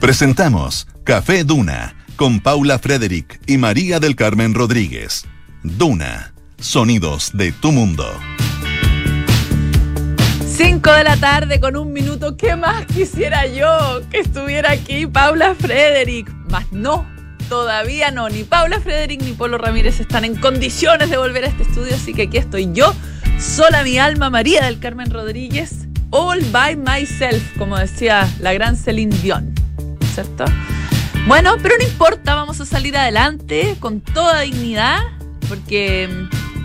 Presentamos Café Duna con Paula Frederick y María del Carmen Rodríguez. Duna, sonidos de tu mundo. 5 de la tarde con un minuto. ¿Qué más quisiera yo que estuviera aquí Paula Frederick? Más no, todavía no. Ni Paula Frederick ni Polo Ramírez están en condiciones de volver a este estudio, así que aquí estoy yo, sola mi alma, María del Carmen Rodríguez, all by myself, como decía la gran Celine Dion, Bueno, pero no importa, vamos a salir adelante con toda dignidad, porque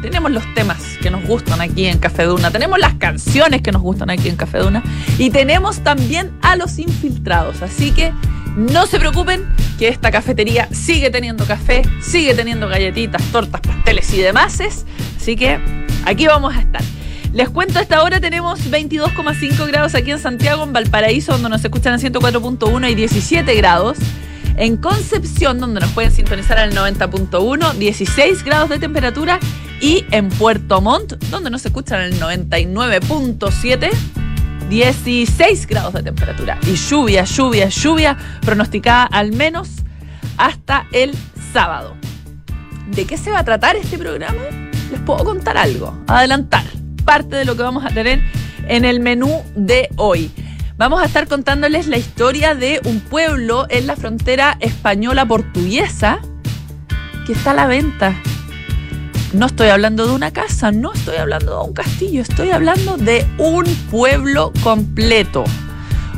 tenemos los temas que nos gustan aquí en Café Duna, tenemos las canciones que nos gustan aquí en Café Duna y tenemos también a los infiltrados. Así que no se preocupen que esta cafetería sigue teniendo café, sigue teniendo galletitas, tortas, pasteles y demás. Así que aquí vamos a estar. Les cuento, a esta hora tenemos 22,5 grados aquí en Santiago, en Valparaíso, donde nos escuchan a 104.1 y 17 grados. En Concepción, donde nos pueden sintonizar al 90.1, 16 grados de temperatura. Y en Puerto Montt, donde nos escuchan al 99.7, 16 grados de temperatura. Y lluvia, lluvia, lluvia pronosticada al menos hasta el sábado. ¿De qué se va a tratar este programa? Les puedo contar algo, adelantar parte de lo que vamos a tener en el menú de hoy. Vamos a estar contándoles la historia de un pueblo en la frontera española portuguesa que está a la venta. No estoy hablando de una casa, no estoy hablando de un castillo, estoy hablando de un pueblo completo.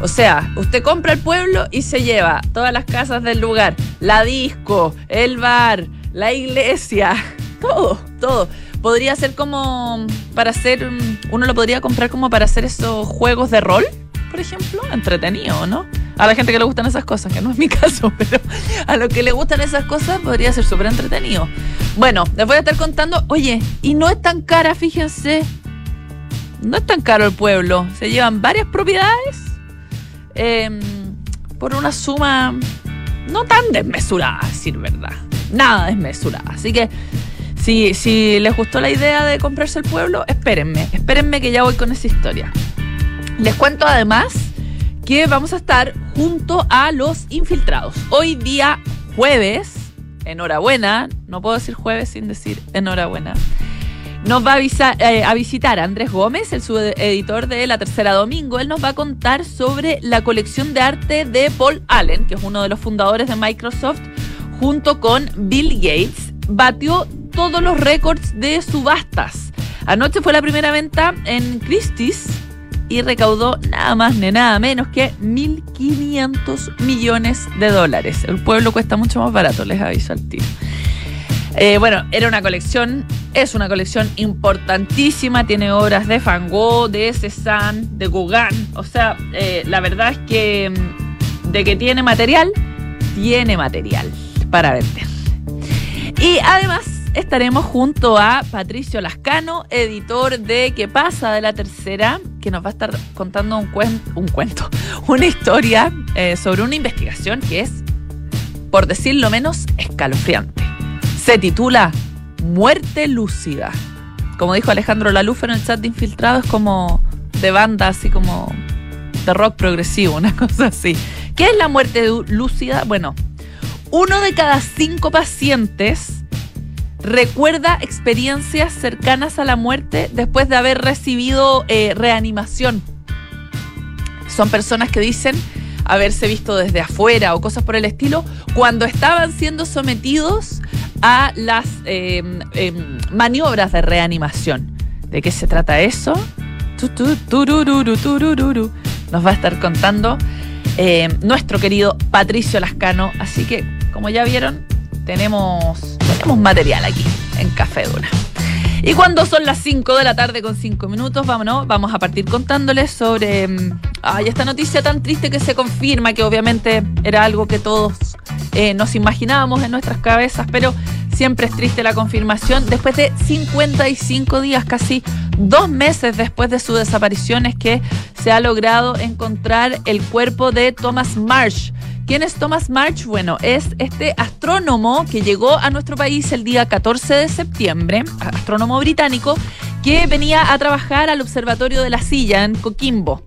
O sea, usted compra el pueblo y se lleva todas las casas del lugar, la disco, el bar, la iglesia, todo, todo. Podría ser como para hacer, uno lo podría comprar como para hacer esos juegos de rol por ejemplo, entretenido, ¿no? A la gente que le gustan esas cosas, que no es mi caso, pero a los que le gustan esas cosas podría ser súper entretenido. Bueno, les voy a estar contando, oye, y no es tan cara, fíjense, no es tan caro el pueblo, se llevan varias propiedades em, por una suma no tan desmesurada, decir verdad, nada desmesurada. Así que si, les gustó la idea de comprarse el pueblo, espérenme, espérenme que ya voy con esa historia. Les cuento además que vamos a estar junto a los infiltrados. Hoy día jueves, enhorabuena, no puedo decir jueves sin decir enhorabuena. Nos va a, eh, a visitar Andrés Gómez, el subeditor de La Tercera Domingo. Él nos va a contar sobre la colección de arte de Paul Allen, que es uno de los fundadores de Microsoft, junto con Bill Gates. Batió todos los récords de subastas. Anoche fue la primera venta en Christie's y recaudó nada más ni nada menos que 1.500 millones de dólares. El pueblo cuesta mucho más barato, les aviso al tío. Eh, bueno, era una colección, es una colección importantísima, tiene obras de Van Gogh, de Cézanne, de Gauguin, o sea, eh, la verdad es que mm, de que tiene material, tiene material para vender. Y además estaremos junto a Patricio Lascano, editor de ¿Qué pasa? de la tercera, que nos va a estar contando un, un cuento, una historia eh, sobre una investigación que es, por decirlo menos, escalofriante. Se titula Muerte lúcida. Como dijo Alejandro Laluf en el chat de Infiltrado, es como de banda, así como de rock progresivo, una cosa así. ¿Qué es la muerte lúcida? Bueno, uno de cada cinco pacientes recuerda experiencias cercanas a la muerte después de haber recibido eh, reanimación. Son personas que dicen haberse visto desde afuera o cosas por el estilo cuando estaban siendo sometidos a las em, em, maniobras de reanimación. ¿De qué se trata eso? Nos va a estar contando em, nuestro querido Patricio Lascano. Así que, como ya vieron, tenemos tenemos material aquí en Café Duna. Y cuando son las 5 de la tarde con 5 minutos, vámonos, vamos a partir contándoles sobre mm, ay, esta noticia tan triste que se confirma, que obviamente era algo que todos eh, nos imaginábamos en nuestras cabezas, pero siempre es triste la confirmación. Después de 55 días, casi dos meses después de su desaparición, es que se ha logrado encontrar el cuerpo de Thomas Marsh ¿Quién es Thomas March? Bueno, es este astrónomo que llegó a nuestro país el día 14 de septiembre, astrónomo británico, que venía a trabajar al Observatorio de la Silla en Coquimbo,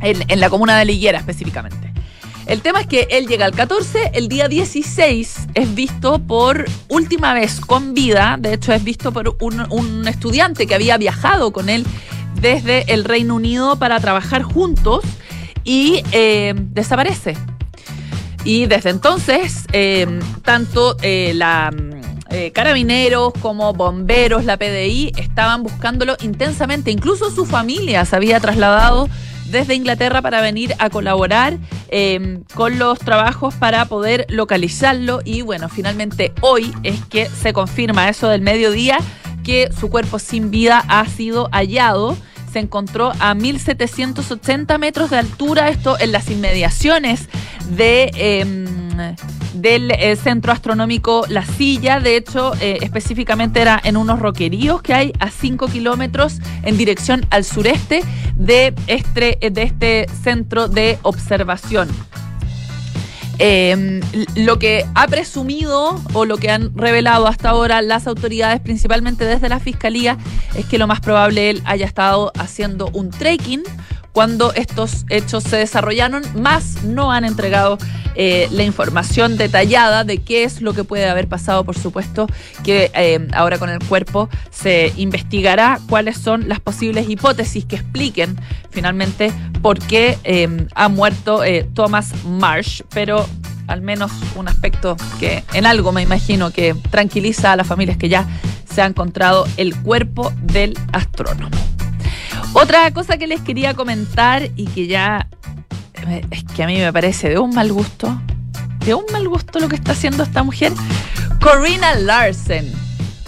en, la comuna de Liguera específicamente. El tema es que él llega el 14, el día 16 es visto por última vez con vida, de hecho es visto por un, estudiante que había viajado con él desde el Reino Unido para trabajar juntos y eh, desaparece. Y desde entonces, eh, tanto eh, la carabineros como bomberos, la PDI, estaban buscándolo intensamente. Incluso su familia se había trasladado desde Inglaterra para venir a colaborar em, con los trabajos para poder localizarlo. Y bueno, finalmente hoy es que se confirma eso del mediodía que su cuerpo sin vida ha sido hallado se encontró a 1780 metros de altura, esto en las inmediaciones em, del eh, centro astronómico La Silla. De hecho, eh, específicamente era en unos roqueríos que hay a 5 kilómetros en dirección al sureste de este, de este centro de observación. Em, lo que ha presumido o lo que han revelado hasta ahora las autoridades, principalmente desde la fiscalía, es que lo más probable él haya estado haciendo un trekking cuando estos hechos se desarrollaron, más no han entregado eh, la información detallada de qué es lo que puede haber pasado, por supuesto, que eh, ahora con el cuerpo se investigará cuáles son las posibles hipótesis que expliquen finalmente por qué eh, ha muerto Thomas Marsh, pero al menos un aspecto que en algo me imagino que tranquiliza a las familias que ya se ha encontrado el cuerpo del astrónomo. Otra cosa que les quería comentar y que ya es que a mí me parece de un mal gusto, de un mal gusto lo que está haciendo esta mujer, Corina Larsen.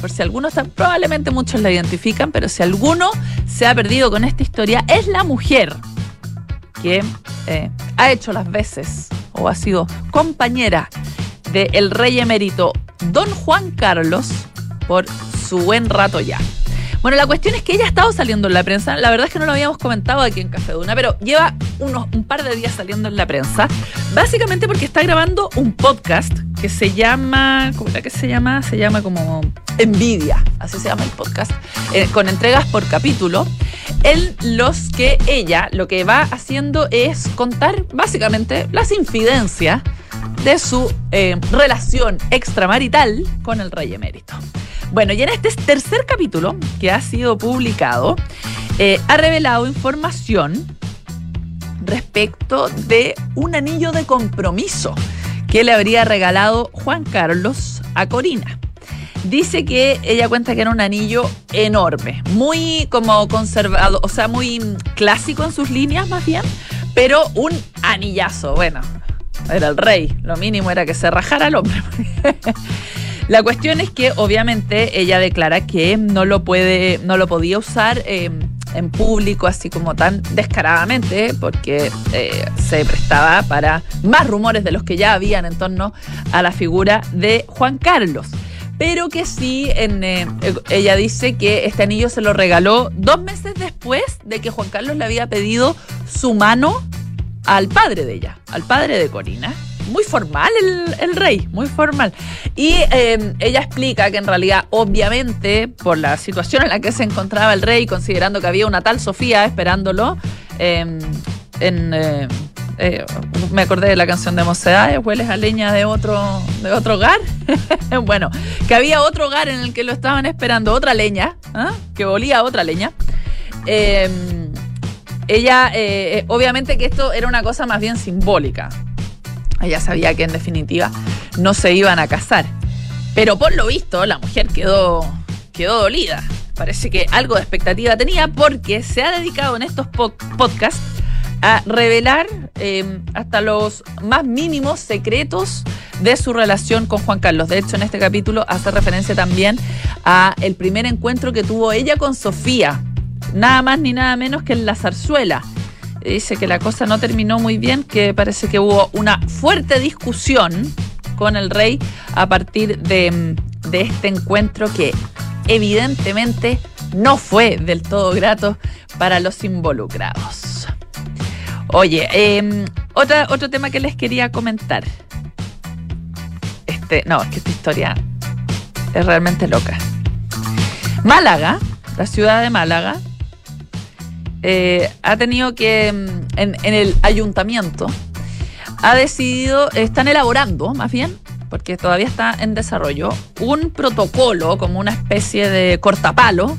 Por si algunos, probablemente muchos la identifican, pero si alguno se ha perdido con esta historia, es la mujer que eh, ha hecho las veces o ha sido compañera del rey emérito Don Juan Carlos por su buen rato ya. Bueno, la cuestión es que ella ha estado saliendo en la prensa. La verdad es que no lo habíamos comentado aquí en Café Duna, pero lleva unos, un par de días saliendo en la prensa. Básicamente porque está grabando un podcast que se llama. ¿Cómo era que se llama? Se llama como Envidia. Así se llama el podcast. Eh, con entregas por capítulo. En los que ella lo que va haciendo es contar básicamente las infidencias de su eh, relación extramarital con el rey emérito. Bueno, y en este tercer capítulo que ha sido publicado, eh, ha revelado información respecto de un anillo de compromiso que le habría regalado Juan Carlos a Corina. Dice que ella cuenta que era un anillo enorme, muy como conservado, o sea, muy clásico en sus líneas más bien, pero un anillazo. Bueno, era el rey, lo mínimo era que se rajara el hombre. La cuestión es que obviamente ella declara que no lo puede, no lo podía usar em, en público así como tan descaradamente, porque eh, se prestaba para más rumores de los que ya habían en torno a la figura de Juan Carlos. Pero que sí, en, eh, ella dice que este anillo se lo regaló dos meses después de que Juan Carlos le había pedido su mano al padre de ella, al padre de Corina muy formal el, rey, muy formal. Y em, ella explica que en realidad, obviamente, por la situación en la que se encontraba el rey, considerando que había una tal Sofía esperándolo, em, en, eh, eh, me acordé de la canción de Mocedades, hueles a leña de otro, de otro hogar. bueno, que había otro hogar en el que lo estaban esperando, otra leña, ¿ah? que volía otra leña. Em, ella, eh, obviamente que esto era una cosa más bien simbólica, ella sabía que en definitiva no se iban a casar. Pero por lo visto, la mujer quedó, quedó dolida. Parece que algo de expectativa tenía porque se ha dedicado en estos podcasts a revelar eh, hasta los más mínimos secretos de su relación con Juan Carlos. De hecho, en este capítulo hace referencia también a el primer encuentro que tuvo ella con Sofía, nada más ni nada menos que en la zarzuela dice que la cosa no terminó muy bien, que parece que hubo una fuerte discusión con el rey a partir de, este encuentro que evidentemente no fue del todo grato para los involucrados. Oye, em, otra, otro tema que les quería comentar. Este, no, es que esta historia es realmente loca. Málaga, la ciudad de Málaga, eh, ha tenido que, mm, en, el ayuntamiento, ha decidido, están elaborando más bien, porque todavía está en desarrollo, un protocolo como una especie de cortapalo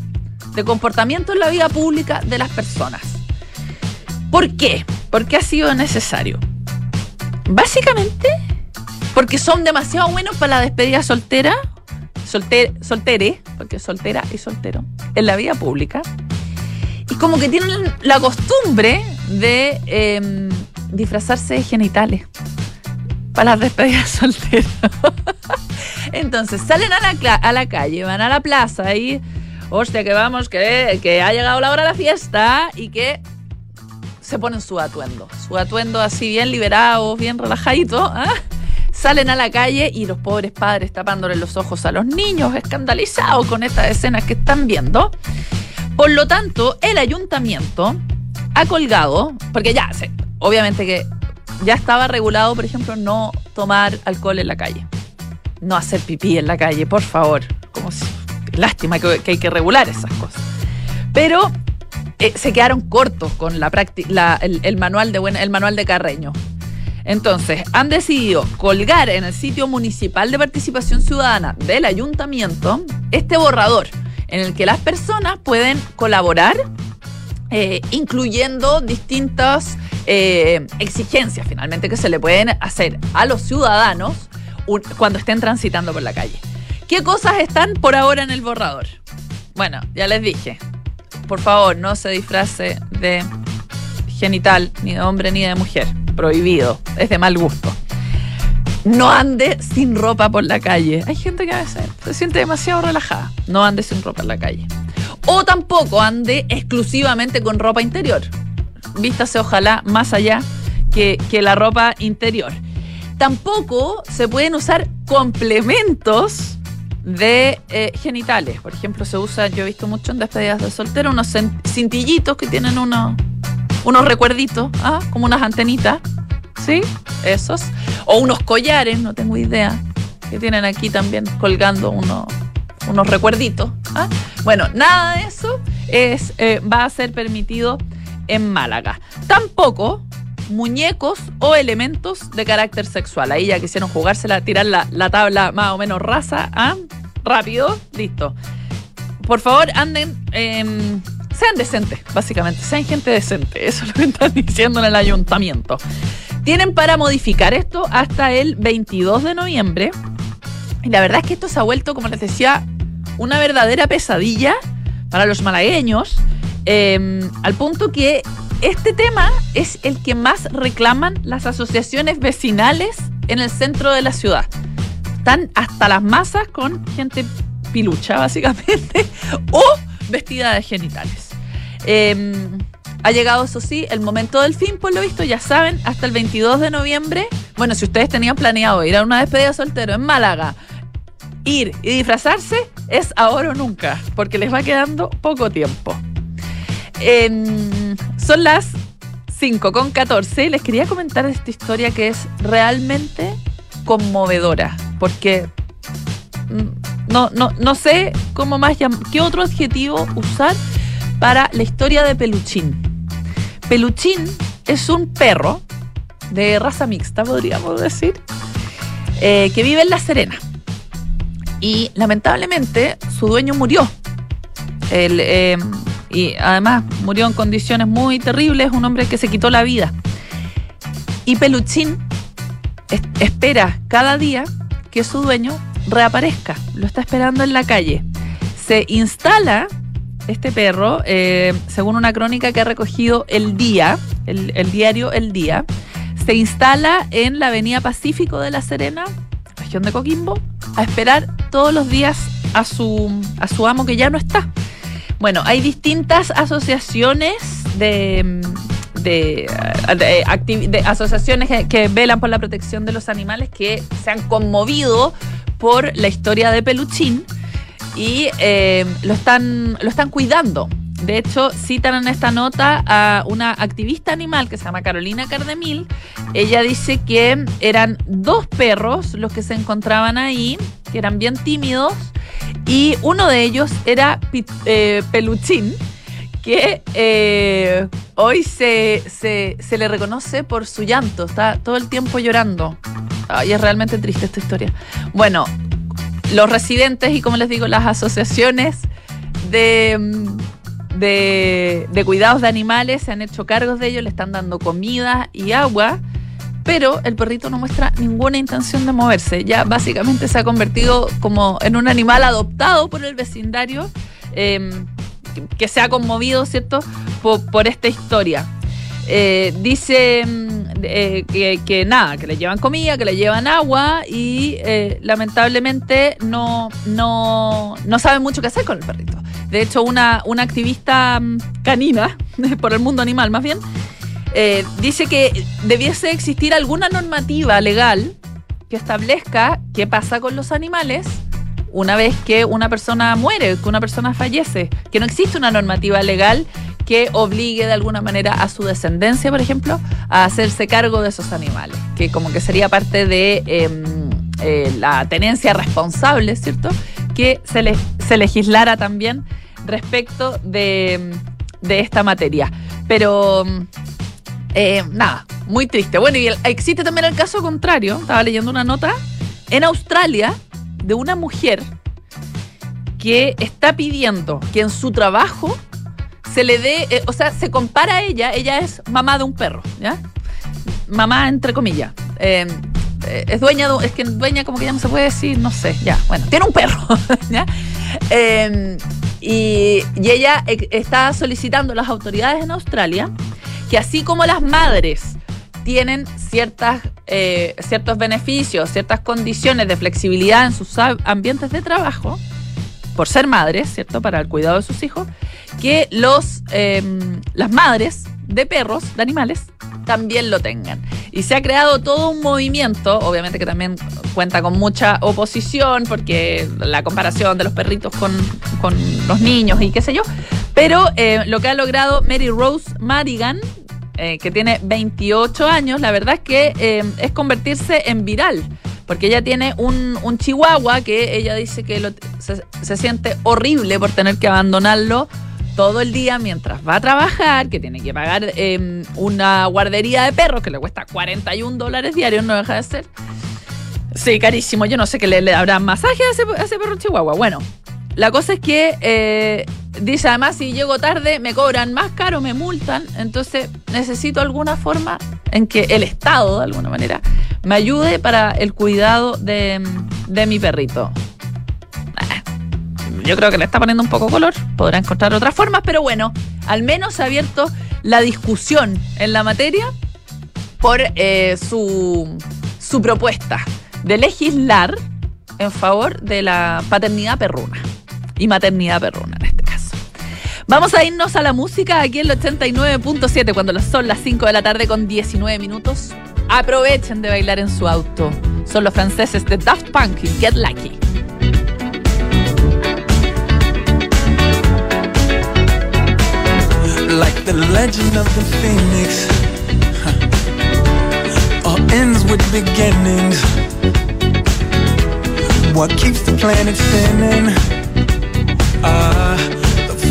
de comportamiento en la vida pública de las personas. ¿Por qué? ¿Por qué ha sido necesario? Básicamente porque son demasiado buenos para la despedida soltera, solter, soltere, porque soltera y soltero, en la vida pública. Como que tienen la costumbre de em, disfrazarse de genitales para las despedidas solteras. Entonces salen a la, calle, van a la plaza y, hostia, que vamos, que, que ha llegado la hora de la fiesta y que se ponen su atuendo. Su atuendo así bien liberado, bien relajadito. ¿ah? Salen a la calle y los pobres padres tapándole los ojos a los niños, escandalizados con estas escenas que están viendo. Por lo tanto, el ayuntamiento ha colgado, porque ya, obviamente que ya estaba regulado, por ejemplo, no tomar alcohol en la calle. No hacer pipí en la calle, por favor. Como lástima que, hay que regular esas cosas. Pero eh, se quedaron cortos con el manual de Carreño. Entonces, han decidido colgar en el sitio municipal de participación ciudadana del ayuntamiento este borrador en el que las personas pueden colaborar, eh, incluyendo distintas eh, exigencias finalmente que se le pueden hacer a los ciudadanos cuando estén transitando por la calle. ¿Qué cosas están por ahora en el borrador? Bueno, ya les dije, por favor, no se disfrace de genital, ni de hombre ni de mujer. Prohibido, es de mal gusto. No ande sin ropa por la calle. Hay gente que a veces se siente demasiado relajada. No ande sin ropa en la calle. O tampoco ande exclusivamente con ropa interior. Vístase ojalá más allá que, la ropa interior. Tampoco se pueden usar complementos de eh, genitales. Por ejemplo, se usa, yo he visto mucho en despedidas de soltero, unos cintillitos que tienen unos unos recuerditos, ¿ah? como unas antenitas, ¿sí? Esos. O unos collares, no tengo idea, que tienen aquí también colgando unos, unos recuerditos. ¿ah? Bueno, nada de eso es, eh, va a ser permitido en Málaga. Tampoco muñecos o elementos de carácter sexual. Ahí ya quisieron jugársela, tirar la, la tabla más o menos rasa, ¿ah? rápido, listo. Por favor, anden sean decentes, básicamente, sean gente decente, eso es lo que están diciendo en el ayuntamiento. Tienen para modificar esto hasta el 22 de noviembre. Y la verdad es que esto se ha vuelto, como les decía, una verdadera pesadilla para los malagueños, em, al punto que este tema es el que más reclaman las asociaciones vecinales en el centro de la ciudad. Están hasta las masas con gente pilucha, básicamente, o vestida de genitales. Em, ha llegado, eso sí, el momento del fin, por lo visto, ya saben, hasta el 22 de noviembre. Bueno, si ustedes tenían planeado ir a una despedida soltero en Málaga, ir y disfrazarse, es ahora o nunca, porque les va quedando poco tiempo. Em, son las 5 con 14 y les quería comentar esta historia que es realmente conmovedora, porque mm, no, no, no sé cómo más qué otro adjetivo usar para la historia de Peluchín. Peluchín es un perro de raza mixta, podríamos decir, eh, que vive en La Serena. Y lamentablemente su dueño murió. Eh, y además murió en condiciones muy terribles, un hombre que se quitó la vida. Y Peluchín espera cada día que su dueño reaparezca. Lo está esperando en la calle. Se instala este perro, eh, según una crónica que ha recogido El Día, el, diario El Día, se instala en la Avenida Pacífico de La Serena, región de Coquimbo, a esperar todos los días a su, a su amo que ya no está. Bueno, hay distintas asociaciones de, de, asociaciones que, que, velan por la protección de los animales que se han conmovido por la historia de Peluchín y eh, lo, están, lo están cuidando. De hecho, citan en esta nota a una activista animal que se llama Carolina Cardemil. Ella dice que eran dos perros los que se encontraban ahí, que eran bien tímidos, y uno de ellos era eh, Peluchín, que eh, hoy se, se, se, le reconoce por su llanto, está todo el tiempo llorando. Ay, es realmente triste esta historia. Bueno, los residentes y como les digo, las asociaciones de, de, de cuidados de animales se han hecho cargos de ellos, le están dando comida y agua pero el perrito no muestra ninguna intención de moverse. Ya básicamente se ha convertido como en un animal adoptado por el vecindario em, que se ha conmovido, ¿cierto?, por, esta historia. Eh, dice mm, eh, que, nada, que le llevan comida, que le llevan agua y eh, lamentablemente no, no, no saben mucho qué hacer con el perrito. De hecho, una, una activista mm, canina, por el mundo animal más bien, eh, dice que debiese existir alguna normativa legal que establezca qué pasa con los animales una vez que una persona muere, que una persona fallece, que no existe una normativa legal que obligue de alguna manera a su descendencia, por ejemplo, a hacerse cargo de esos animales, que como que sería parte de em, eh, la tenencia responsable, ¿cierto? Que se, se legislara también respecto de, de esta materia. Pero eh, nada, muy triste. Bueno, y existe también el caso contrario. Estaba leyendo una nota en Australia de una mujer que está pidiendo que en su trabajo se le dé, eh, o sea, se compara a ella, ella es mamá de un perro, ¿ya? Mamá entre comillas. Eh, es dueña, es que dueña como que ya no se puede decir, no sé, ya, bueno, tiene un perro, ¿ya? y, y, ella está solicitando a las autoridades en Australia que así como las madres tienen ciertas, eh, ciertos beneficios, ciertas condiciones de flexibilidad en sus ambientes de trabajo, por ser madres, ¿cierto? Para el cuidado de sus hijos, que los, em, las madres de perros, de animales, también lo tengan. Y se ha creado todo un movimiento, obviamente que también cuenta con mucha oposición, porque la comparación de los perritos con, con los niños y qué sé yo, pero eh, lo que ha logrado Mary Rose Marigan, eh, que tiene 28 años, la verdad es que eh, es convertirse en viral. Porque ella tiene un, chihuahua que ella dice que se, siente horrible por tener que abandonarlo todo el día mientras va a trabajar, que tiene que pagar em, una guardería de perros que le cuesta 41 dólares diarios, no deja de ser. Sí, carísimo. Yo no sé qué le, le habrá masaje a ese, a ese perro chihuahua. Bueno, la cosa es que eh, dice además si llego tarde me cobran más caro, me multan, entonces necesito alguna forma en que el Estado, de alguna manera, me ayude para el cuidado de, mi perrito. Eh, yo creo que le está poniendo un poco color, podrá encontrar otras formas, pero bueno, al menos ha abierto la discusión en la materia por eh, su, su propuesta de legislar en favor de la paternidad perruna y maternidad perruna este. Vamos a irnos a la música aquí en el 89.7 cuando son las 5 de la tarde con 19 minutos. Aprovechen de bailar en su auto. Son los franceses de Daft Punk y Get Lucky. Like the legend of the phoenix All ends with beginnings What keeps the planet spinning the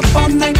up all night.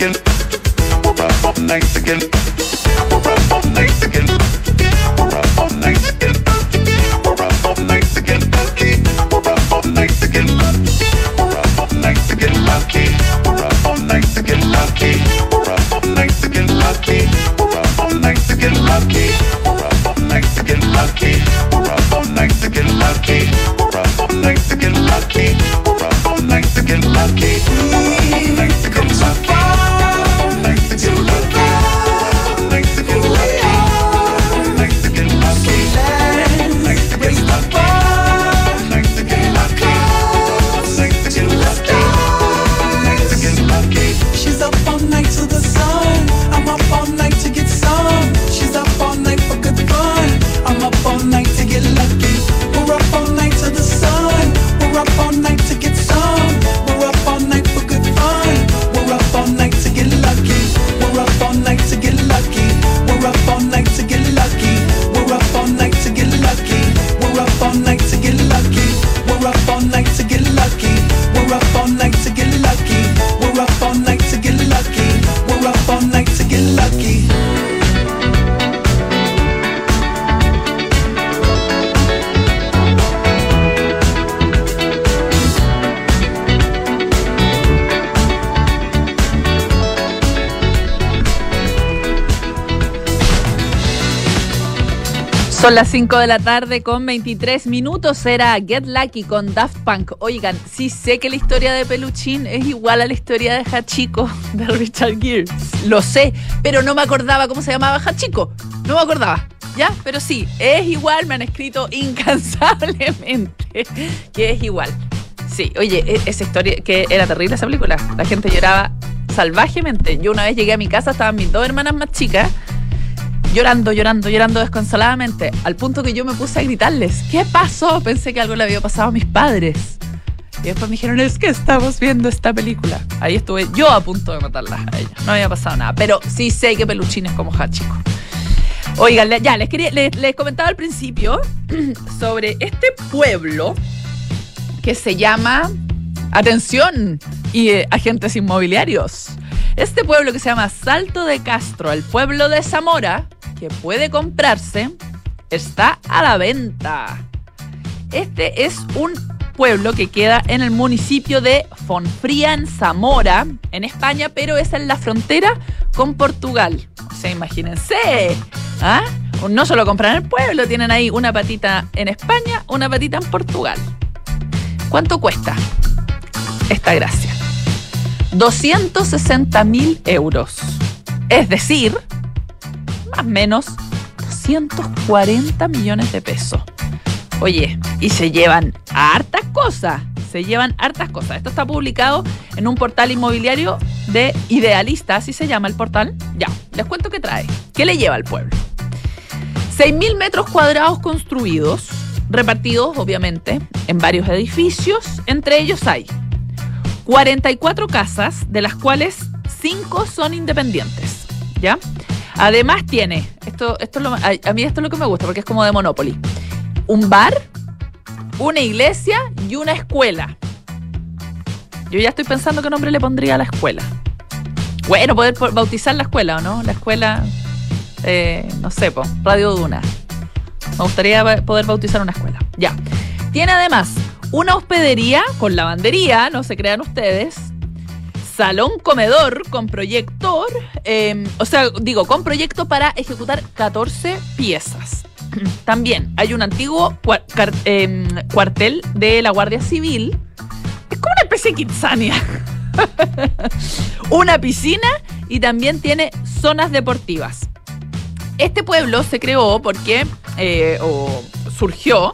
again. We'll wrap up nights again. Son las 5 de la tarde con 23 minutos. Era Get Lucky con Daft Punk. Oigan, sí sé que la historia de Peluchín es igual a la historia de Hachiko de Richard Gere. Lo sé, pero no me acordaba cómo se llamaba Hachiko. No me acordaba. ¿Ya? Pero sí, es igual. Me han escrito incansablemente que es igual. Sí, oye, e- esa historia, que era terrible esa película. La gente lloraba salvajemente. Yo una vez llegué a mi casa, estaban mis dos hermanas más chicas llorando, llorando, llorando desconsoladamente, al punto que yo me puse a gritarles, ¿qué pasó? Pensé que algo le había pasado a mis padres. Y después me dijeron, es que estamos viendo esta película. Ahí estuve yo a punto de matarlas a ellas. No había pasado nada, pero sí sé que Peluchín es como Hachiko. Oigan, ya, les, quería, les, les comentaba al principio sobre este pueblo que se llama, atención, y eh, agentes inmobiliarios. Este pueblo que se llama Salto de Castro, el pueblo de Zamora, que puede comprarse, está a la venta. Este es un pueblo que queda en el municipio de Fonfría, en Zamora, en España, pero es en la frontera con Portugal. O sea, imagínense. ¿ah? No solo compran el pueblo, tienen ahí una patita en España, una patita en Portugal. ¿Cuánto cuesta esta gracia? 260 mil euros. Es decir, más o menos 240 millones de pesos. Oye, y se llevan hartas cosas. Se llevan hartas cosas. Esto está publicado en un portal inmobiliario de Idealista, así se llama el portal. Ya, les cuento qué trae. ¿Qué le lleva al pueblo? 6.000 metros cuadrados construidos, repartidos obviamente en varios edificios. Entre ellos hay 44 casas, de las cuales 5 son independientes. ¿Ya? Además tiene, esto, esto es lo- a, a mí esto es lo que me gusta porque es como de Monopoly, un bar, una iglesia y una escuela. Yo ya estoy pensando qué nombre le pondría a la escuela. Bueno, poder po- bautizar la escuela, ¿o no? La escuela, eh, no sé, po, Radio Duna. Me gustaría poder bautizar una escuela. Ya. Tiene además una hospedería con lavandería, no se crean ustedes. Salón comedor con proyector, eh, o sea, digo, con proyecto para ejecutar 14 piezas. También hay un antiguo em, cuartel de la Guardia Civil. Es como una especie de Kitsania. una piscina y también tiene zonas deportivas. Este pueblo se creó porque, eh, o surgió,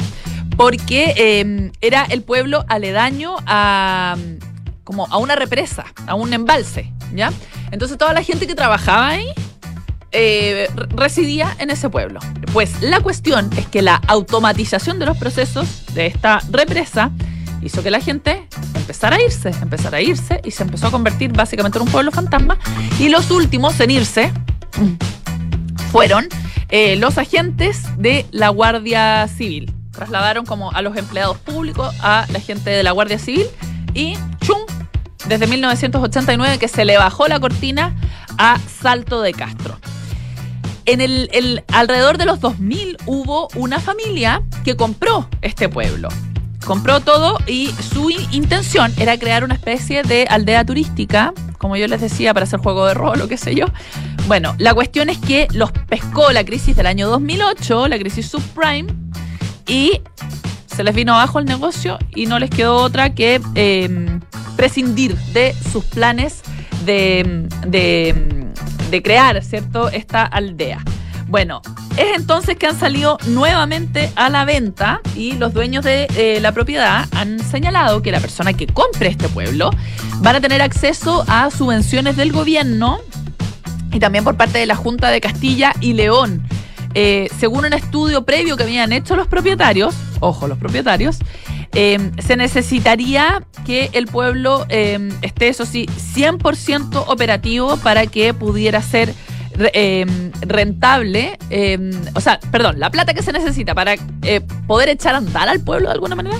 porque eh, era el pueblo aledaño a, como a una represa, a un embalse, ¿ya? Entonces toda la gente que trabajaba ahí eh, re- residía en ese pueblo. Pues la cuestión es que la automatización de los procesos de esta represa hizo que la gente empezar a irse, empezar a irse y se empezó a convertir básicamente en un pueblo fantasma. Y los últimos en irse fueron eh, los agentes de la Guardia Civil. Trasladaron como a los empleados públicos a la gente de la Guardia Civil y. Desde 1989 que se le bajó la cortina a Salto de Castro. En el, alrededor de los 2000 hubo una familia que compró este pueblo. Compró todo y su in- intención era crear una especie de aldea turística, como yo les decía, para hacer juego de rol o qué sé yo. Bueno, la cuestión es que los pescó la crisis del año 2008, la crisis subprime, y se les vino abajo el negocio y no les quedó otra que eh, prescindir de sus planes de, de- de crear, ¿cierto?, esta aldea. Bueno, es entonces que han salido nuevamente a la venta y los dueños de eh, la propiedad han señalado que la persona que compre este pueblo van a tener acceso a subvenciones del gobierno y también por parte de la Junta de Castilla y León. Eh, según un estudio previo que habían hecho los propietarios, ojo, los propietarios, eh, se necesitaría que el pueblo eh, esté, eso sí, 100% operativo para que pudiera ser re- rentable. o sea, perdón, la plata que se necesita para poder echar a andar al pueblo de alguna manera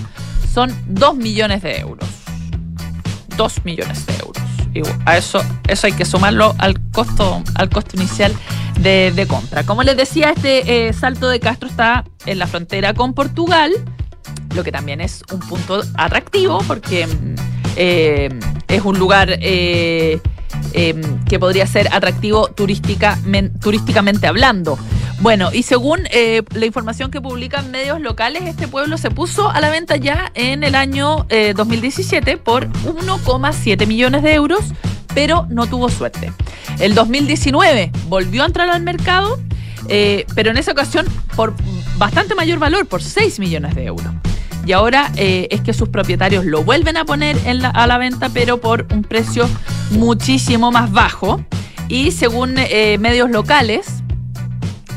son 2 millones de euros. 2 millones de euros. A eso, eso hay que sumarlo al costo, al costo inicial de, de compra. Como les decía, este eh, Salto de Castro está en la frontera con Portugal, lo que también es un punto atractivo porque mm, eh, es un lugar eh, que podría ser atractivo turísticamente hablando. Bueno, y según eh, la información que publican medios locales, este pueblo se puso a la venta ya en el año eh, 2017 por 1,7 millones de euros, pero no tuvo suerte. El 2019 volvió a entrar al mercado, eh, pero en esa ocasión por bastante mayor valor, por 6 millones de euros. Y ahora eh, es que sus propietarios lo vuelven a poner en la- a la venta, pero por un precio muchísimo más bajo. Y según eh, medios locales,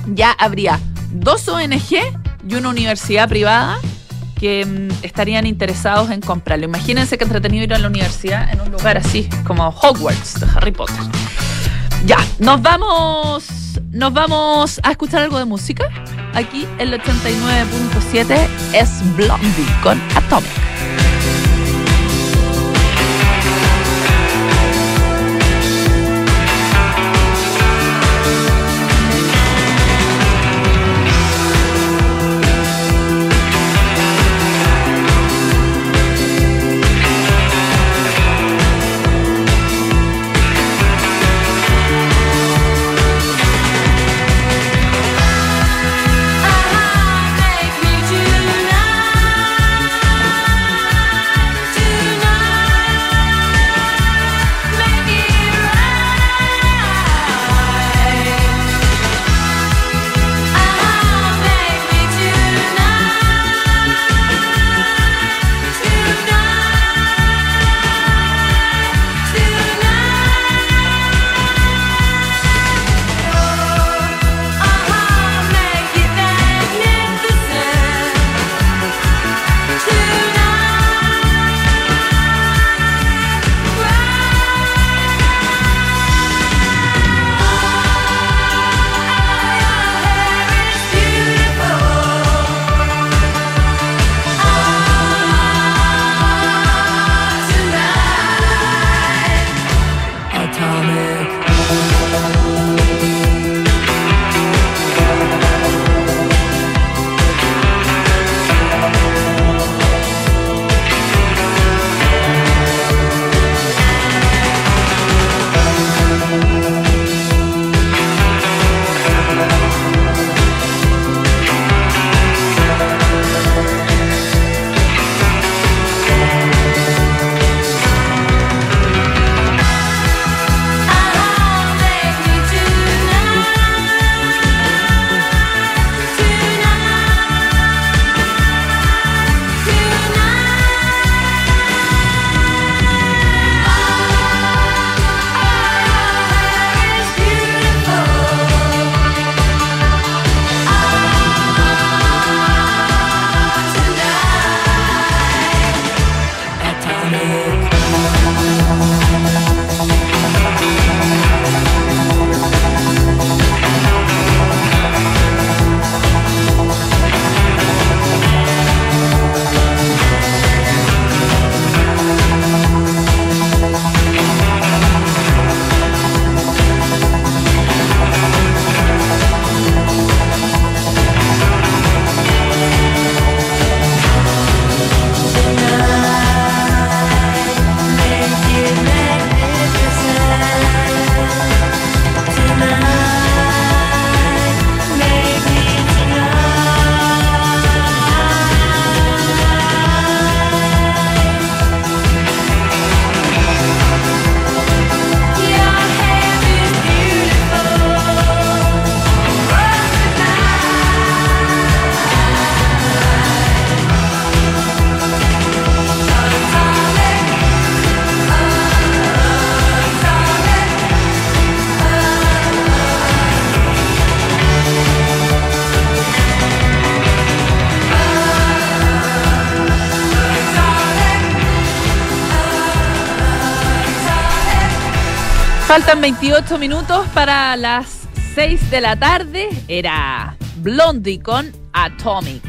ya habría dos ONG y una universidad privada que mm, estarían interesados en comprarlo. Imagínense qué entretenido ir a la universidad en un lugar así, como Hogwarts de Harry Potter. Ya, nos vamos, nos vamos a escuchar algo de música. Aquí el 89.7 es Blondie con Atomic. Faltan 28 minutos para las 6 de la tarde. Era Blondie con Atomic.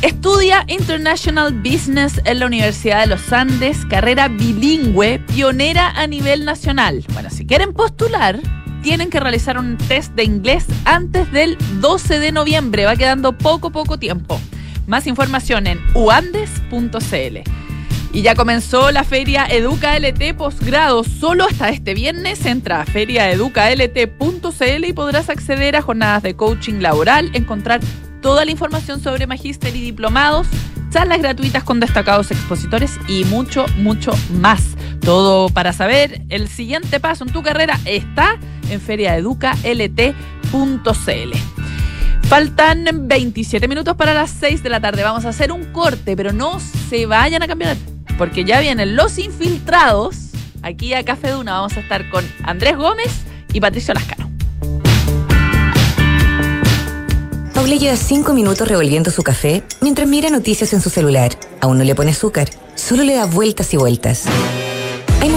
Estudia International Business en la Universidad de los Andes, carrera bilingüe, pionera a nivel nacional. Bueno, si quieren postular, tienen que realizar un test de inglés antes del 12 de noviembre. Va quedando poco, poco tiempo. Más información en uandes.cl. Y ya comenzó la feria Educa LT posgrado. Solo hasta este viernes entra a feriaeducalt.cl y podrás acceder a jornadas de coaching laboral, encontrar toda la información sobre magíster y diplomados, charlas gratuitas con destacados expositores y mucho, mucho más. Todo para saber el siguiente paso en tu carrera está en feriaeducalt.cl. Faltan 27 minutos para las 6 de la tarde. Vamos a hacer un corte, pero no se vayan a cambiar porque ya vienen los infiltrados. Aquí a Café Duna vamos a estar con Andrés Gómez y Patricio Lascano. Paula lleva cinco minutos revolviendo su café mientras mira noticias en su celular. Aún no le pone azúcar, solo le da vueltas y vueltas.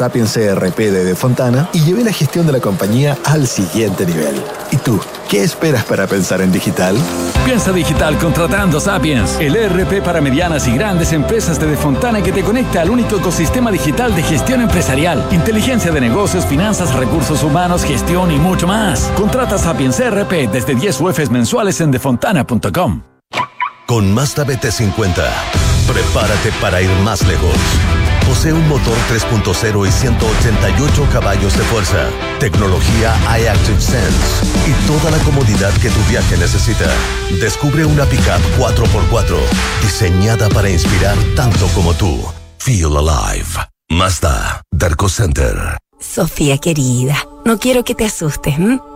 Sapiens CRP de De Fontana y llevé la gestión de la compañía al siguiente nivel. ¿Y tú? ¿Qué esperas para pensar en digital? Piensa digital contratando Sapiens, el ERP para medianas y grandes empresas de De Fontana que te conecta al único ecosistema digital de gestión empresarial, inteligencia de negocios, finanzas, recursos humanos, gestión y mucho más. Contrata Sapiens ERP desde 10 UFs mensuales en defontana.com. Con Mazda BT50, prepárate para ir más lejos Posee un motor 3.0 y 188 caballos de fuerza, tecnología iActive Sense y toda la comodidad que tu viaje necesita. Descubre una pickup 4x4 diseñada para inspirar tanto como tú. Feel alive. Mazda, Darko Center. Sofía querida, no quiero que te asustes.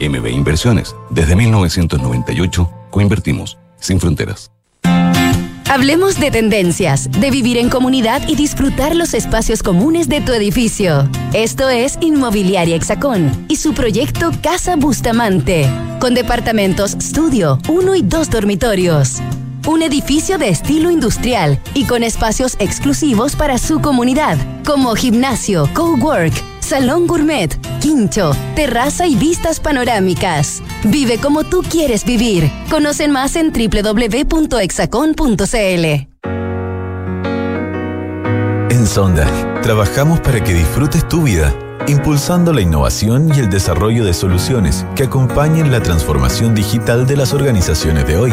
MB Inversiones. Desde 1998, coinvertimos sin fronteras. Hablemos de tendencias, de vivir en comunidad y disfrutar los espacios comunes de tu edificio. Esto es Inmobiliaria Hexacón y su proyecto Casa Bustamante, con departamentos estudio, uno y dos dormitorios. Un edificio de estilo industrial y con espacios exclusivos para su comunidad, como gimnasio, cowork, salón gourmet, quincho, terraza y vistas panorámicas. Vive como tú quieres vivir. Conocen más en www.exacon.cl. En Sonda, trabajamos para que disfrutes tu vida, impulsando la innovación y el desarrollo de soluciones que acompañen la transformación digital de las organizaciones de hoy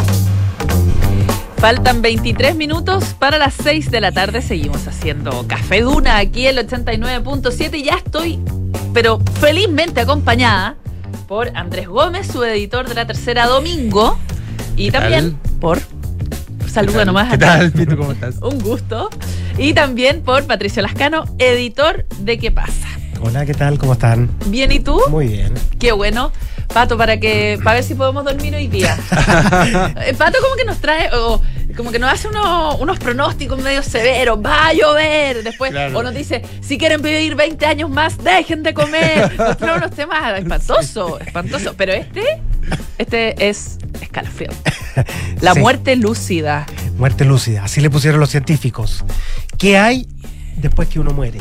Faltan 23 minutos para las 6 de la tarde. Seguimos haciendo Café Duna aquí en el 89.7 y ya estoy, pero felizmente acompañada por Andrés Gómez, su editor de la tercera domingo. Y ¿Qué también por. Saluda nomás. ¿Qué tal, Pitu? ¿Cómo estás? Un gusto. Y también por Patricio Lascano, editor de ¿Qué pasa? Hola, ¿qué tal? ¿Cómo están? Bien, ¿y tú? Muy bien. Qué bueno. Pato, para que para ver si podemos dormir hoy día. Eh, Pato como que nos trae, o como que nos hace unos, unos pronósticos medio severos, va a llover, después, Claro. o nos dice, si quieren vivir 20 años más, dejen de comer. Nos trae unos temas espantosos, espantoso. Pero este, este es escalofriante. La Sí. muerte lúcida. Muerte lúcida, así le pusieron los científicos. ¿Qué hay después que uno muere?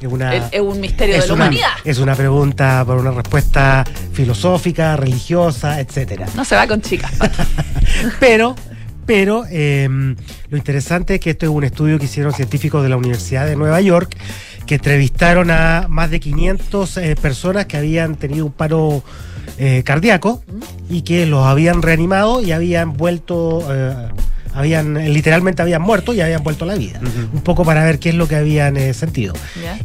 Es una, Es, es un misterio es de la una- humanidad. es una pregunta para una respuesta filosófica, religiosa, etcétera. No se va con chicas. Pero, pero eh, lo interesante es que esto es un estudio que hicieron científicos de la Universidad de Nueva York, que entrevistaron a más de 500 eh, personas que habían tenido un paro eh, cardíaco y que los habían reanimado y habían vuelto, eh, habían literalmente habían muerto y habían vuelto a la vida. Un poco para ver qué es lo que habían eh, sentido.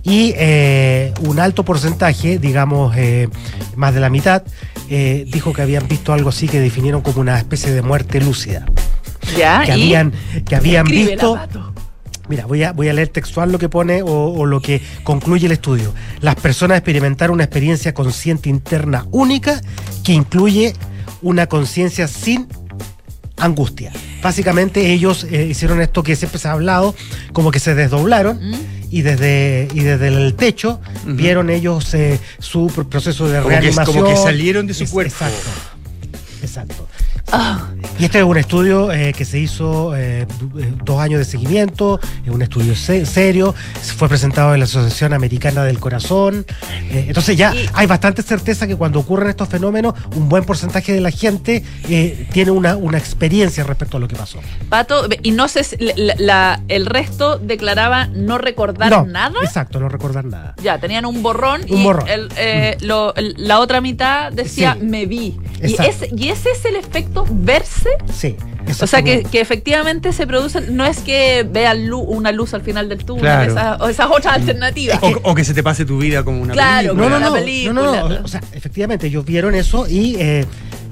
Y eh, un alto porcentaje, digamos eh, más de la mitad, eh, dijo que habían visto algo así que definieron como una especie de muerte lúcida. ¿Ya? Que habían, que habían visto. Mira, voy a, voy a leer textual lo que pone o, o lo que concluye el estudio. Las personas experimentaron una experiencia consciente interna única que incluye una conciencia sin angustia. Básicamente ellos eh, hicieron esto que siempre se ha hablado, como que se desdoblaron ¿Mm? y desde, y desde el techo vieron ellos eh, su pr- proceso de Como que- reanimación. como que salieron de su Es- cuerpo. Exacto. Exacto. Y este es un estudio eh, que se hizo eh, dos años de seguimiento, es un estudio se- serio, fue presentado en la Asociación Americana del Corazón. eh, entonces ya Y- hay bastante certeza que cuando ocurren estos fenómenos, un buen porcentaje de la gente eh, tiene una, una experiencia respecto a lo que pasó. Pato, y no sé, si la- la- el resto declaraba no recordar no, nada. Exacto, no recordar nada. Ya, tenían un borrón Un y borrón. el, eh, lo- el- la otra mitad decía Sí. me vi. Y ese, y ese es el efecto verse. Sí. O sea, que, como- que efectivamente se produce, no es que vean lu- una luz al final del túnel, Claro. esas, o esas otras alternativas. O, o que se te pase tu vida como una Claro, película. No, no, una no, película. no, no, no, O sea, efectivamente, ellos vieron eso y eh,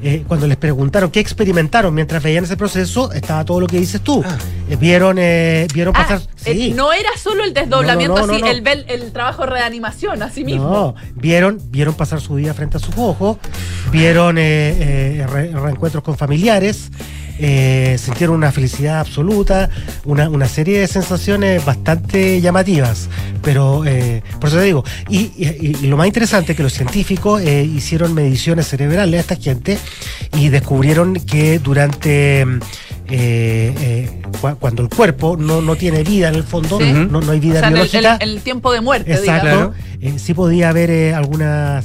eh, cuando les preguntaron qué experimentaron mientras veían ese proceso, estaba todo lo que dices tú. Ah. Eh, vieron, eh, vieron Ah, pasar. eh, sí. no era solo el desdoblamiento No, no, no, así, no, no. El, trabajo de reanimación, así mismo. No, vieron, vieron pasar su vida frente a sus ojos, vieron eh, eh, re- reencuentros con familiares, eh, sintieron una felicidad absoluta, una, una serie de sensaciones bastante llamativas. Pero eh, por eso te digo, y, y- y lo más interesante es que los científicos eh, hicieron mediciones cerebrales a esta gente y descubrieron que durante eh, eh, cua- cuando el cuerpo no, no tiene vida en el fondo, Sí. no, no hay O vida sea, el, biológica. el- el tiempo de muerte, Exacto. digamos. Eh, sí podía haber eh, alguna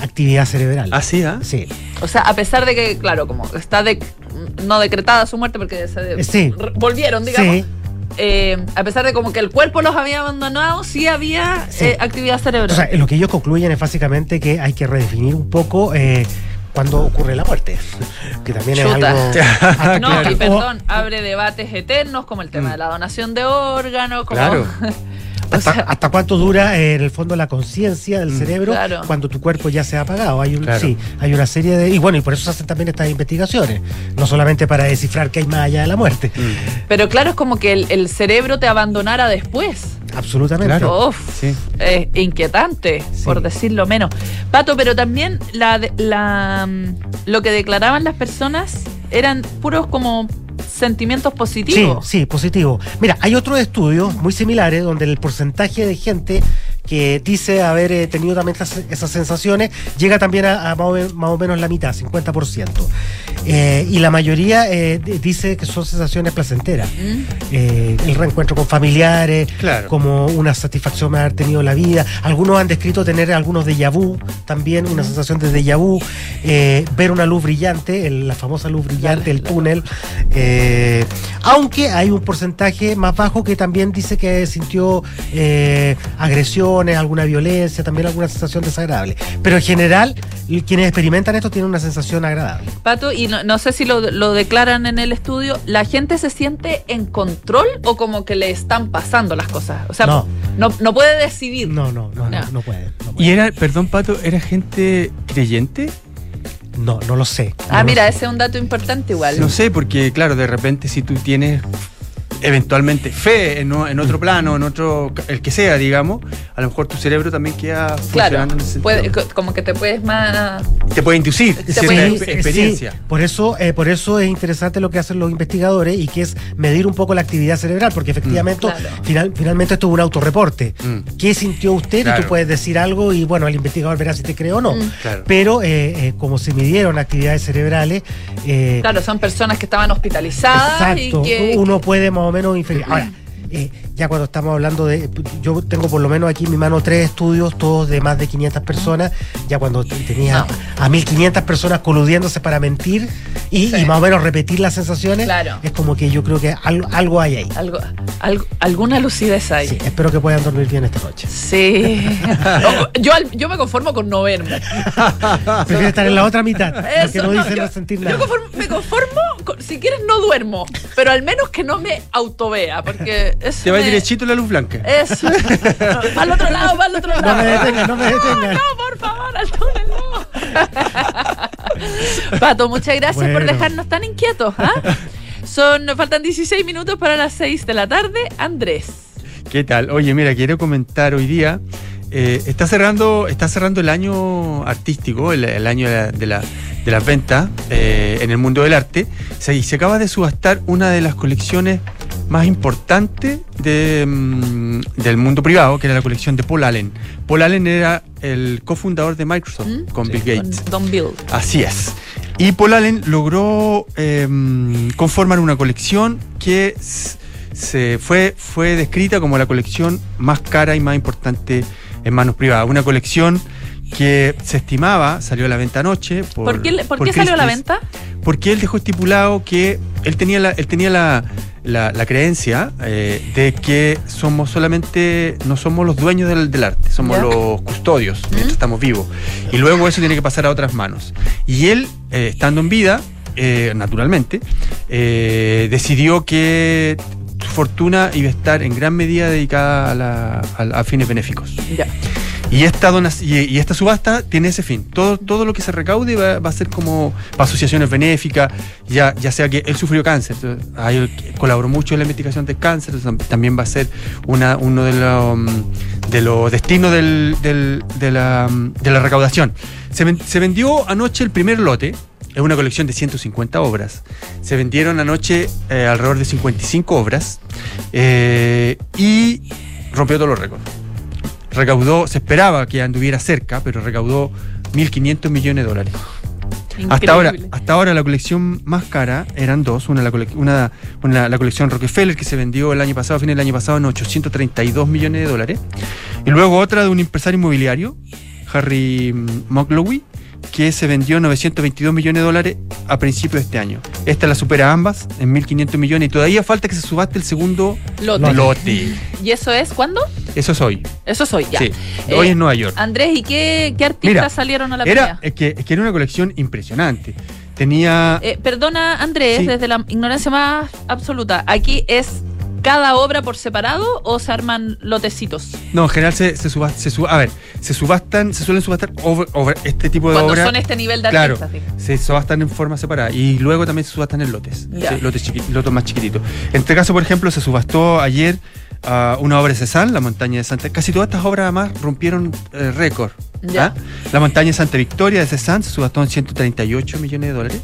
actividad cerebral. ¿Ah, sí, ah? Sí. O sea, a pesar de que, claro, como está de, no decretada su muerte porque se sí. volvieron, digamos. Sí. eh, a pesar de como que el cuerpo los había abandonado, sí había Sí. eh, actividad cerebral. O sea, lo que ellos concluyen es básicamente que hay que redefinir un poco eh, cuando ocurre la muerte. Que también es algo. no, que- y perdón, abre debates eternos como el tema de la donación de órganos, como Claro. o hasta, sea, hasta cuánto dura eh, en el fondo la conciencia del cerebro Claro. cuando tu cuerpo ya se ha apagado. Hay un, Claro. sí, hay una serie de. Y bueno, y por eso se hacen también estas investigaciones. No solamente para descifrar qué hay más allá de la muerte. pero claro, es como que el, el cerebro te abandonara después. Absolutamente. Claro. Uf, Sí. eh, inquietante, Sí. por decirlo menos. Pato, pero también la, mm, lo que declaraban las personas eran puros como sentimientos Sí, positivos. sí, positivo. Mira, hay otros estudios muy similares donde el porcentaje de gente que dice haber eh, tenido también esas, esas sensaciones llega también a, a más, o, men- más o menos la mitad, 50%. Eh, y la mayoría eh, dice que son sensaciones placenteras. ¿Mm? Eh, el reencuentro con familiares, Claro. como una satisfacción de haber tenido en la vida. Algunos han descrito tener algunos déjà vu, también una sensación de déjà vu, eh, ver una luz brillante, el- la famosa luz brillante, el túnel. Aunque hay un porcentaje más bajo que también dice que sintió eh, agresiones, alguna violencia, también alguna sensación desagradable. Pero en general, quienes experimentan esto tienen una sensación agradable. Pato, y no, no sé si lo, lo declaran en el estudio, ¿la gente se siente en control o como que le están pasando las cosas? O sea, No. no, no puede decidir. No, no, no, no, puede. no puede. Y era, perdón, Pato, ¿era gente creyente? No, no lo sé. Ah, no lo mira, sé. ese es un dato importante igual. No sé, porque claro, de repente si tú tienes eventualmente fe en, otro plano, en otro, el que sea, digamos, a lo mejor tu cerebro también queda Claro, funcionando en ese sentido. puede- co- como que te puedes más... Te puede inducir Te puede inducir. experiencia. Sí, por eso, eh, por eso es interesante lo que hacen los investigadores y que es medir un poco la actividad cerebral, porque efectivamente, Claro. final- finalmente esto es un autorreporte. Mm. ¿Qué sintió usted? Y tú puedes decir algo y bueno, el investigador verá si te cree o no. Mm. Claro. Pero eh, eh, como se midieron actividades cerebrales, eh, Claro, son personas que estaban hospitalizadas Exacto, y que... uno puede más o menos. Ahora, eh, ya cuando estamos hablando de. Yo tengo por lo menos aquí en mi mano tres estudios, todos de más de 500 personas. Ya cuando te- tenía a 1500 personas coludiéndose para mentir y, Sí. y más o menos repetir las sensaciones, Claro. es como que yo creo que algo, algo hay ahí. Algo, algo- alguna lucidez hay. Sí, espero que puedan dormir bien esta noche. Sí. Yo, al- yo me conformo con no verme. Prefiero estar en la otra mitad, Eso, porque no, no, dicen yo- no sentir Yo nada. conformo- me conformo, con- si quieres no duermo, pero al menos que no me autovea, porque eso Te me- derechito la luz blanca. Eso. Para el otro lado, para el otro lado. No me detengan, no me detengan. No, por favor, al túnel no. Pato, muchas gracias por dejarnos tan inquietos. ¿ah? Son, nos faltan 16 minutos para las 6 de la tarde. Andrés. ¿Qué tal? Oye, mira, quiero comentar hoy día. eh, está cerrando está cerrando el año artístico, el, el año de, la- de, la- de las ventas eh, en el mundo del arte. Se, se acaba de subastar una de las colecciones más importantes de, mm, del mundo privado, que era la colección de Paul Allen. Paul Allen era el cofundador de Microsoft ¿Mm? con Bill Gates. Con Don Bill. Así es. Y Paul Allen logró eh, conformar una colección que se fue, fue descrita como la colección más cara y más importante en manos privadas. Una colección que se estimaba, salió a la venta anoche. Por, ¿Por, qué, por por qué salió a la venta? Porque él dejó estipulado que él tenía la, él tenía la, la- la creencia eh, de que somos solamente, no somos los dueños del, del arte, somos Ya. los custodios mientras estamos vivos. Y luego eso tiene que pasar a otras manos. Y él, eh, estando en vida, eh, naturalmente, decidió que su fortuna iba a estar en gran medida dedicada a, la- a- a fines benéficos. Ya. Y esta, dona- y, y esta subasta tiene ese fin. Todo, todo lo que se recaude va, va a ser como para asociaciones benéficas, ya, ya sea que él sufrió cáncer, él colaboró mucho en la investigación del cáncer, también va a ser una, uno de los, mm, de los destinos del- del- de, la, mm, de la recaudación. Se vendió anoche el primer lote, es una colección de 150 obras. Se vendieron anoche eh, alrededor de 55 obras eh, y rompió todos los récords recaudó, se esperaba que anduviera cerca, pero recaudó 1.500 millones de dólares. Hasta ahora, hasta ahora la colección más cara eran dos, una la, cole- una, una- la colección Rockefeller que se vendió el año pasado, a fines del año pasado en 832 millones de dólares, y luego otra de un empresario inmobiliario, Harry Mucklowy, que se vendió 922 millones de dólares a principios de este año. Esta la supera ambas en 1.500 millones y todavía falta que se subaste el segundo Lote. lote. ¿Y eso es cuándo? Eso es hoy. Eso soy ya. Sí, Eh, hoy en Nueva York. Andrés, ¿y qué, qué artistas Mira, salieron a la Era, pelea? es que, es que era una colección impresionante. Tenía. Eh, perdona, Andrés, Sí. desde la ignorancia más absoluta. ¿Aquí es cada obra por separado o se arman lotecitos? no, en general se, se, suba- se suba- a ver, se subastan, se suelen subastar obra- este tipo de Cuando obras. son este nivel de Claro, artistas. se subastan en forma separada y luego también se subastan en lotes, sí, lotes, chiqui- lotes más chiquititos. En este caso, por ejemplo, se subastó ayer ah, una obra de Cézanne, la montaña de Santa. Casi todas estas obras además rompieron eh, récord. ¿ah? La montaña de Santa Victoria de Cézanne se subastó en 138 millones de dólares.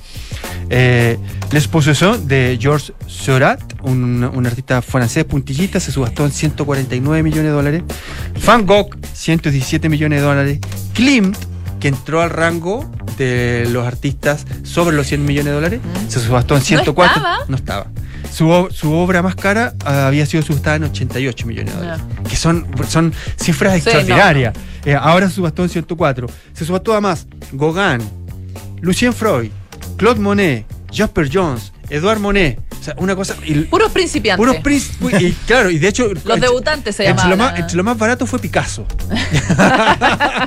Eh, L'exposition de Georges Seurat, un, un artista francés puntillista, se subastó en 149 millones de dólares. Van Gogh, 117 millones de dólares. Klimt, que entró al rango de los artistas sobre los 100 millones de dólares, se subastó en 104. estaba? No estaba. Su, obra más cara ah, había sido subastada en 88 millones de dólares. Que son, son cifras Sí, extraordinarias. Eh, ahora se subastó en 104. Se subastó además Gauguin, Lucien Freud, Claude Monet, Jasper Jones, Edouard Monet, O sea, una cosa. y- Puros principiantes. puros príncipes. Y claro, y de hecho. Los debutantes se entre llamaban. lo, más, entre lo más barato fue Picasso.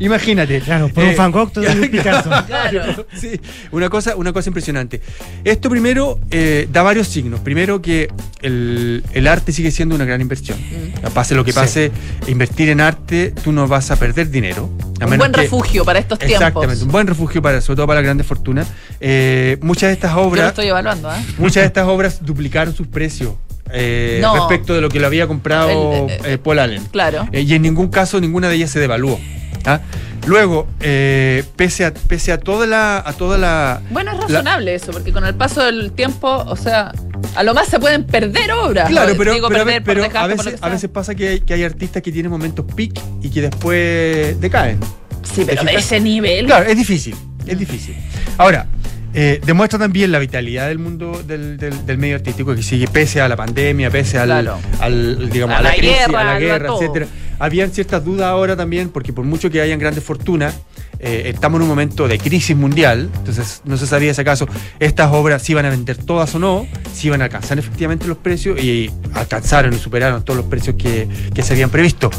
Imagínate. Claro, por un Eh, Van Gogh, todo un Picasso. Claro. Sí, una cosa, una cosa impresionante. Esto primero eh, da varios signos. Primero que el, el arte sigue siendo una gran inversión. Mm. Pase lo que pase, invertir en arte, tú no vas a perder dinero. a Un menos buen que- refugio para estos Exactamente, tiempos. un buen refugio para, sobre todo para las grandes fortunas. Eh, muchas de estas Yo lo obras, estoy evaluando, ¿eh? Muchas de estas obras duplicaron sus precios. eh, No. respecto de lo que lo había comprado El- eh, Paul Allen. Claro. Eh, y en ningún caso ninguna de ellas se devaluó. ¿ah? Luego, eh, pese, a, pese a toda la. A toda la Bueno, es la- razonable eso, porque con el paso del tiempo, o sea, a lo más se pueden perder obras. Claro, pero, digo, pero, a perder pero veces, a pasa que hay, que hay artistas que tienen momentos peak y que después decaen. Sí, pero ¿Te de ese nivel. Claro, es difícil, es difícil. Ahora, eh, demuestra también la vitalidad del mundo del, del- del medio artístico que sigue pese a la pandemia, pese al, Claro. al, digamos, A a, la, la crisis, guerra, a la a guerra, todo. etcétera. Habían ciertas dudas ahora también, porque por mucho que hayan grandes fortunas, eh, estamos en un momento de crisis mundial, entonces no se sabía si acaso estas obras si iban a vender todas o no, si iban a alcanzar efectivamente los precios y alcanzaron y superaron todos los precios que, que se habían previsto.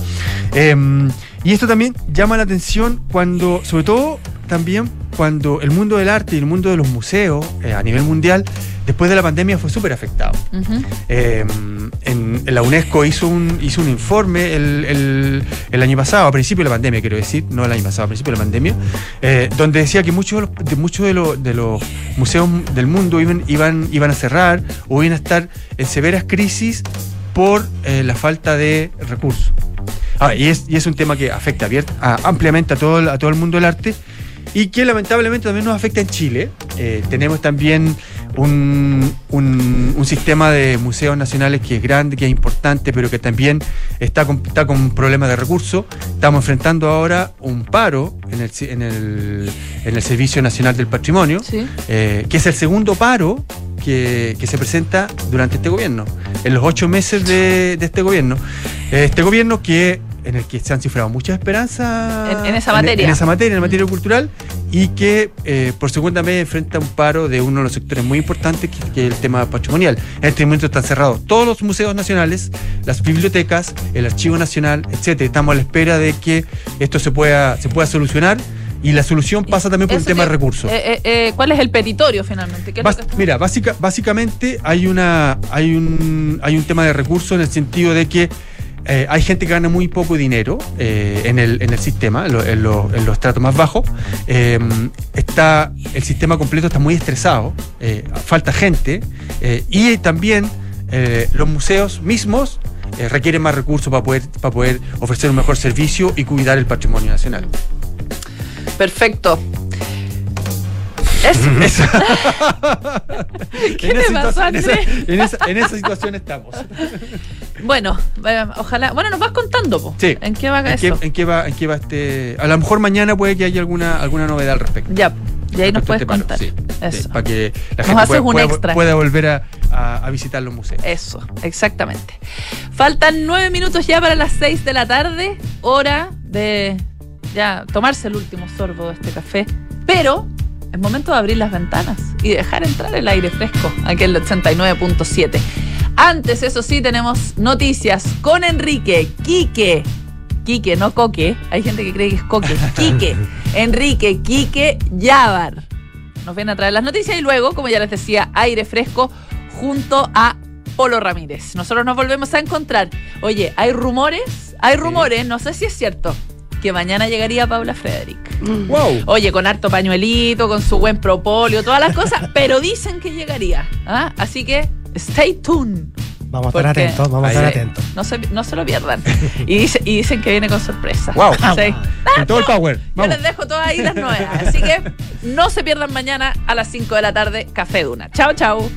Em, y esto también llama la atención cuando, sobre todo también cuando el mundo del arte y el mundo de los museos eh, a nivel mundial, después de la pandemia fue súper afectado. Eh, en, en la UNESCO hizo un, hizo un informe el, el- el año pasado, a principio de la pandemia, quiero decir, no el año pasado, a principio de la pandemia, eh, donde decía que muchos de muchos de, los, de los museos del mundo iban, iban, iban a cerrar o iban a estar en severas crisis por eh, la falta de recursos. Ah, y, es, y es un tema que afecta a- ampliamente a todo, el- a todo el mundo del arte y que lamentablemente también nos afecta en Chile. Eh, tenemos también un, un- un sistema de museos nacionales que es grande, que es importante, pero que también está con, está con problemas de recursos. Estamos enfrentando ahora un paro en el, en el, en el Servicio Nacional del Patrimonio, Sí. eh, que es el segundo paro que, que se presenta durante este gobierno, en los ocho meses de, de este gobierno. Eh, Este gobierno que en el que se han cifrado muchas esperanzas En- en esa materia. en esa materia, en la materia cultural, y que eh, por segunda vez enfrenta un paro de uno de los sectores muy importantes, que, que es el tema patrimonial. En este momento están cerrados todos los museos nacionales, las bibliotecas, el Archivo Nacional, etcétera. Estamos a la espera de que esto se pueda, se pueda solucionar. Y la solución pasa también por un tema de recursos. eh, eh, eh, ¿Cuál es el petitorio finalmente? ¿Qué es lo Bas- que está- Mira, básica- básicamente hay una hay un hay un tema de recursos en el sentido de que eh, hay gente que gana muy poco dinero eh, en, el, en el sistema, en, lo- en lo- en los tratos más bajos. Eh, está, el sistema completo está muy estresado, falta gente y también los museos mismos requieren más recursos para poder, para poder ofrecer un mejor servicio y cuidar el patrimonio nacional. Perfecto. Eso. Eso. ¿Qué esa pasó, Andrés? en esa situación estamos. Bueno, eh, ojalá. Bueno, nos vas contando, po. Sí. ¿En qué va ¿En qué, eso? en qué va, en qué va este.? A lo mejor mañana puede que haya alguna, alguna novedad al respecto. Ya, y ahí nos puedes este paro, contar. sí, Eso. sí, para que la gente pueda, un pueda- extra. pueda volver a, a- a visitar los museos. Eso, exactamente. Faltan nueve minutos ya para las seis de la tarde, hora de ya tomarse el último sorbo de este café. Pero es momento de abrir las ventanas y dejar entrar el aire fresco aquí en el 89.7. Antes, eso sí, tenemos noticias con Enrique, Quique. Quique, no Coque. Hay gente que cree que es Coque. Quique. Enrique, Quique, Yabar. Nos vienen a traer las noticias y luego, como ya les decía, aire fresco junto a Polo Ramírez. Nosotros nos volvemos a encontrar. Oye, hay rumores, hay rumores, no sé si es cierto, que mañana llegaría Paula Frederick. ¡Wow! Oye, con harto pañuelito, con su buen propóleo, todas las cosas, pero dicen que llegaría. ¿ah? Así que, stay tuned. Vamos a estar atentos, vamos a estar atentos. No se, no se lo pierdan. Y, dice- y dicen que viene con sorpresa. ¡Wow! Sí. Con todo el power. Yo les dejo todas ahí las nuevas. Así que no se pierdan mañana a las 5 de la tarde, Café Duna. Chao, chao.